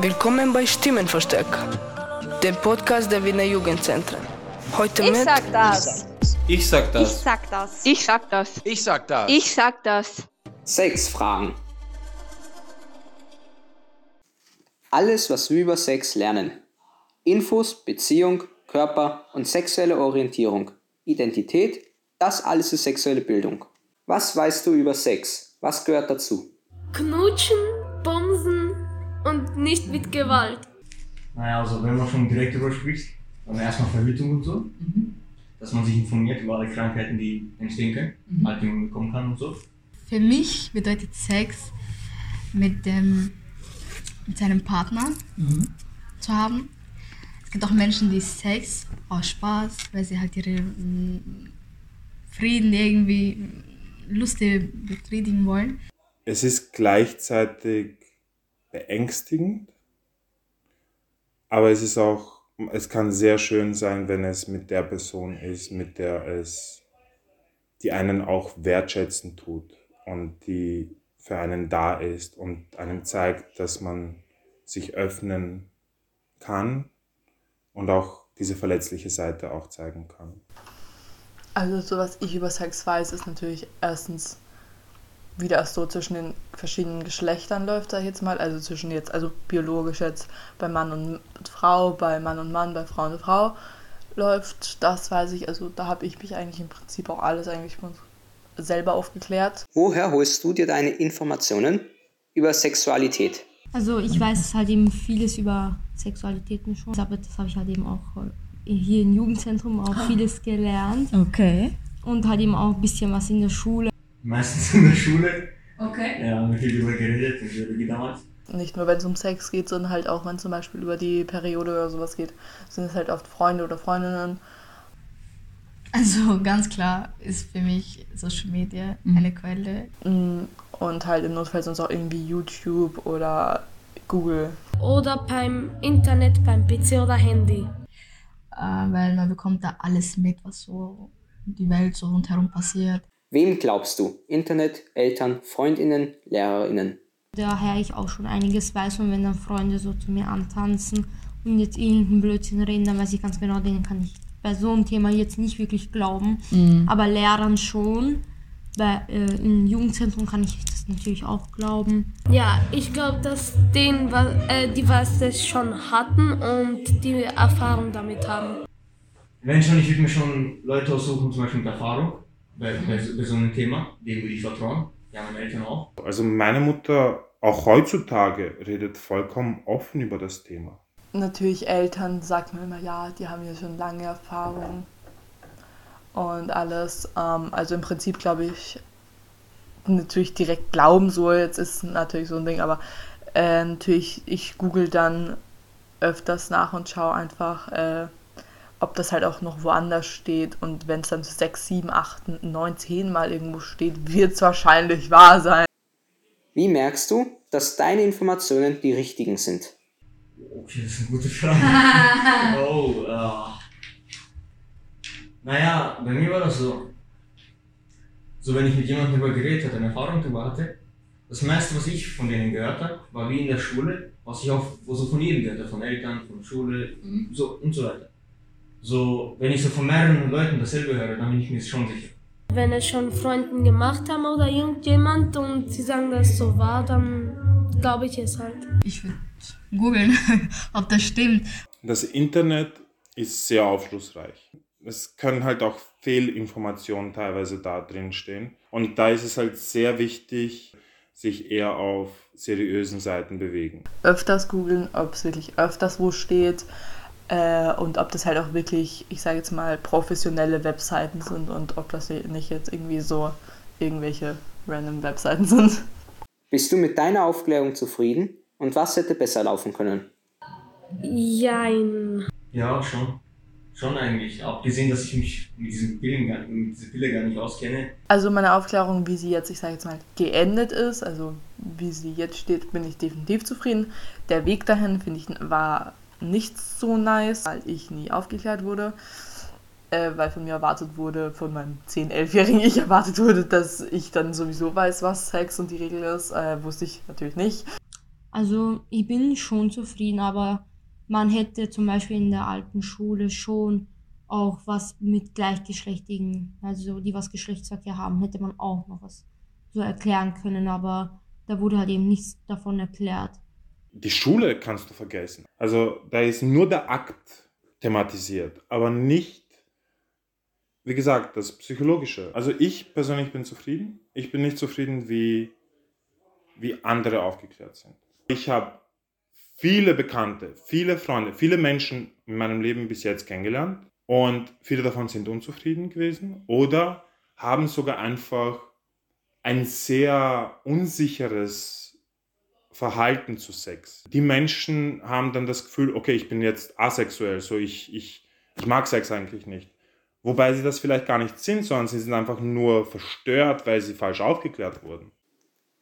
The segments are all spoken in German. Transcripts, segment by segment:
Willkommen bei Stimmenverstärker, dem Podcast der Wiener Jugendzentren. Heute Ich mit sag das. Ich sag Ich das. sag das. Ich sag das. Ich sag das. Ich sag das. Sex Fragen. Alles, was wir über Sex lernen. Infos, Beziehung, Körper und sexuelle Orientierung. Identität, das alles ist sexuelle Bildung. Was weißt du über Sex? Was gehört dazu? Knutschen, Bumsen und nicht mit Gewalt. Naja, also wenn man schon direkt darüber spricht, dann erstmal Verhütung und so. Dass man sich informiert über alle Krankheiten, die entstehen können, halt die man bekommen kann und so. Für mich bedeutet Sex mit dem mit seinem Partner zu haben. Es gibt auch Menschen, die Sex aus Spaß, weil sie halt ihre mm, Frieden irgendwie mm, Lüste befriedigen wollen. Es ist gleichzeitig beängstigend, aber es ist auch, es kann sehr schön sein, wenn es mit der Person ist, mit der es, die einen auch wertschätzen tut und die für einen da ist und einem zeigt, dass man sich öffnen kann und auch diese verletzliche Seite auch zeigen kann. Also so was ich über Sex weiß, ist natürlich erstens, wie das so zwischen den verschiedenen Geschlechtern läuft, sag ich jetzt mal. Also zwischen jetzt, also biologisch jetzt bei Mann und Frau, bei Mann und Mann, bei Frau und Frau läuft. Das weiß ich, also da habe ich mich eigentlich im Prinzip auch alles eigentlich von selber aufgeklärt. Woher holst du dir deine Informationen über Sexualität? Also ich weiß halt eben vieles über Sexualitäten schon, aber das habe ich halt eben auch äh, hier im Jugendzentrum auch vieles gelernt Okay. und halt eben auch ein bisschen was in der Schule. Meistens in der Schule. Okay. Ja, haben wir viel darüber geredet, in Biologie damals. Nicht nur wenn es um Sex geht, sondern halt auch wenn zum Beispiel über die Periode oder sowas geht, sind es halt oft Freunde oder Freundinnen. Also ganz klar ist für mich Social Media eine Quelle. Mm, Und halt im Notfall sonst auch irgendwie YouTube oder Google. Oder beim Internet, beim PC oder Handy. äh, weil man bekommt da alles mit, was so die Welt so rundherum passiert. Wem glaubst du? Internet, Eltern, Freundinnen, Lehrerinnen? Daher ich auch schon einiges weiß und wenn dann Freunde so zu mir antanzen und jetzt irgendeinen Blödsinn reden, dann weiß ich ganz genau, denen kann ich bei so einem Thema jetzt nicht wirklich glauben. Aber Lehrern schon. Bei, äh, Im Jugendzentrum kann ich das natürlich auch glauben. Ja, ich glaube, dass denen, äh, die was das schon hatten und die Erfahrung damit haben. Wenn schon, ich würde mir schon Leute aussuchen, zum Beispiel mit Erfahrung, bei, bei, so- bei so einem Thema, denen würde ich vertrauen. Ja, meine Eltern auch. Also meine Mutter, auch heutzutage, redet vollkommen offen über das Thema. Natürlich Eltern sagt man immer, ja, die haben ja schon lange Erfahrung und alles. Ähm, also im Prinzip glaube ich, natürlich direkt glauben so, jetzt ist natürlich so ein Ding, aber äh, natürlich, ich google dann öfters nach und schaue einfach, äh, ob das halt auch noch woanders steht und wenn es dann so 6, 7, 8, 9, 10 Mal irgendwo steht, wird es wahrscheinlich wahr sein. Wie merkst du, dass deine Informationen die richtigen sind? Okay, das ist eine gute Frage. oh, äh. Naja, bei mir war das so. So, wenn ich mit jemandem darüber geredet hatte, eine Erfahrung darüber hatte, das meiste, was ich von denen gehört habe, war wie in der Schule, was ich auch so von jedem gehört habe, von Eltern, von Schule, so und so weiter. So, wenn ich so von mehreren Leuten dasselbe höre, dann bin ich mir schon sicher. Wenn es schon Freunden gemacht haben oder irgendjemand und sie sagen, dass es so war, dann glaube ich es halt. Ich würde googeln, ob das stimmt. Das Internet ist sehr aufschlussreich. Es können halt auch Fehlinformationen teilweise da drin stehen. Und da ist es halt sehr wichtig, sich eher auf seriösen Seiten bewegen. öfters googeln, ob es wirklich öfters wo steht äh, und ob das halt auch wirklich, ich sage jetzt mal, professionelle Webseiten sind und ob das nicht jetzt irgendwie so irgendwelche random Webseiten sind. Bist du mit deiner Aufklärung zufrieden? Und was hätte besser laufen können? Jein. Ja, schon. Schon eigentlich. Abgesehen, dass ich mich mit diesem Pillen gar, mit dieser Pille gar nicht auskenne. Also meine Aufklärung, wie sie jetzt, ich sage jetzt mal, geendet ist, also wie sie jetzt steht, bin ich definitiv zufrieden. Der Weg dahin, finde ich, war nicht so nice, weil ich nie aufgeklärt wurde. Äh, weil von mir erwartet wurde, von meinem 10-, 11-jährigen Ich erwartet wurde, dass ich dann sowieso weiß, was Sex und die Regel ist. Äh, wusste ich natürlich nicht. Also ich bin schon zufrieden, aber man hätte zum Beispiel in der alten Schule schon auch was mit Gleichgeschlechtigen, also die was Geschlechtsverkehr haben, hätte man auch noch was so erklären können, aber da wurde halt eben nichts davon erklärt. Die Schule kannst du vergessen. Also da ist nur der Akt thematisiert, aber nicht, wie gesagt, das Psychologische. Also ich persönlich bin zufrieden. Ich bin nicht zufrieden, wie, wie andere aufgeklärt sind. Ich habe viele Bekannte, viele Freunde, viele Menschen in meinem Leben bis jetzt kennengelernt und viele davon sind unzufrieden gewesen oder haben sogar einfach ein sehr unsicheres Verhalten zu Sex. Die Menschen haben dann das Gefühl, okay, ich bin jetzt asexuell, so ich, ich, ich mag Sex eigentlich nicht. Wobei sie das vielleicht gar nicht sind, sondern sie sind einfach nur verstört, weil sie falsch aufgeklärt wurden.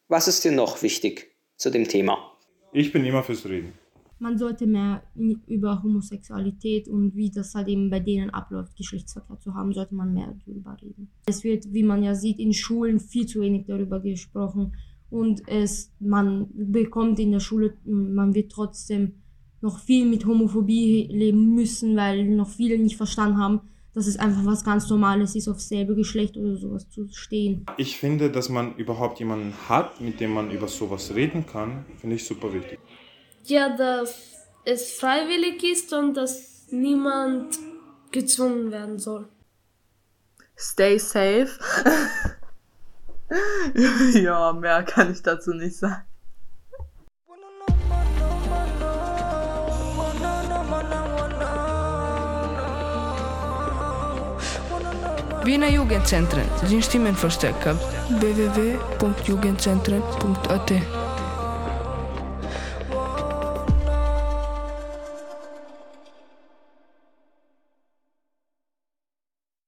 Was ist dir noch wichtig zu dem Thema? Ich bin immer fürs Reden. Man sollte mehr über Homosexualität und wie das halt eben bei denen abläuft, Geschlechtsverkehr zu haben, sollte man mehr darüber reden. Es wird, wie man ja sieht, in Schulen viel zu wenig darüber gesprochen und es, man bekommt in der Schule, man wird trotzdem noch viel mit Homophobie leben müssen, weil noch viele nicht verstanden haben, dass es einfach was ganz Normales ist, auf selbe Geschlecht oder sowas zu stehen. Ich finde, dass man überhaupt jemanden hat, mit dem man über sowas reden kann, finde ich super wichtig. Ja, dass es freiwillig ist und dass niemand gezwungen werden soll. Stay safe. ja, mehr kann ich dazu nicht sagen. Wiener Jugendzentren sind Stimmenverstärker. www.jugendzentren.at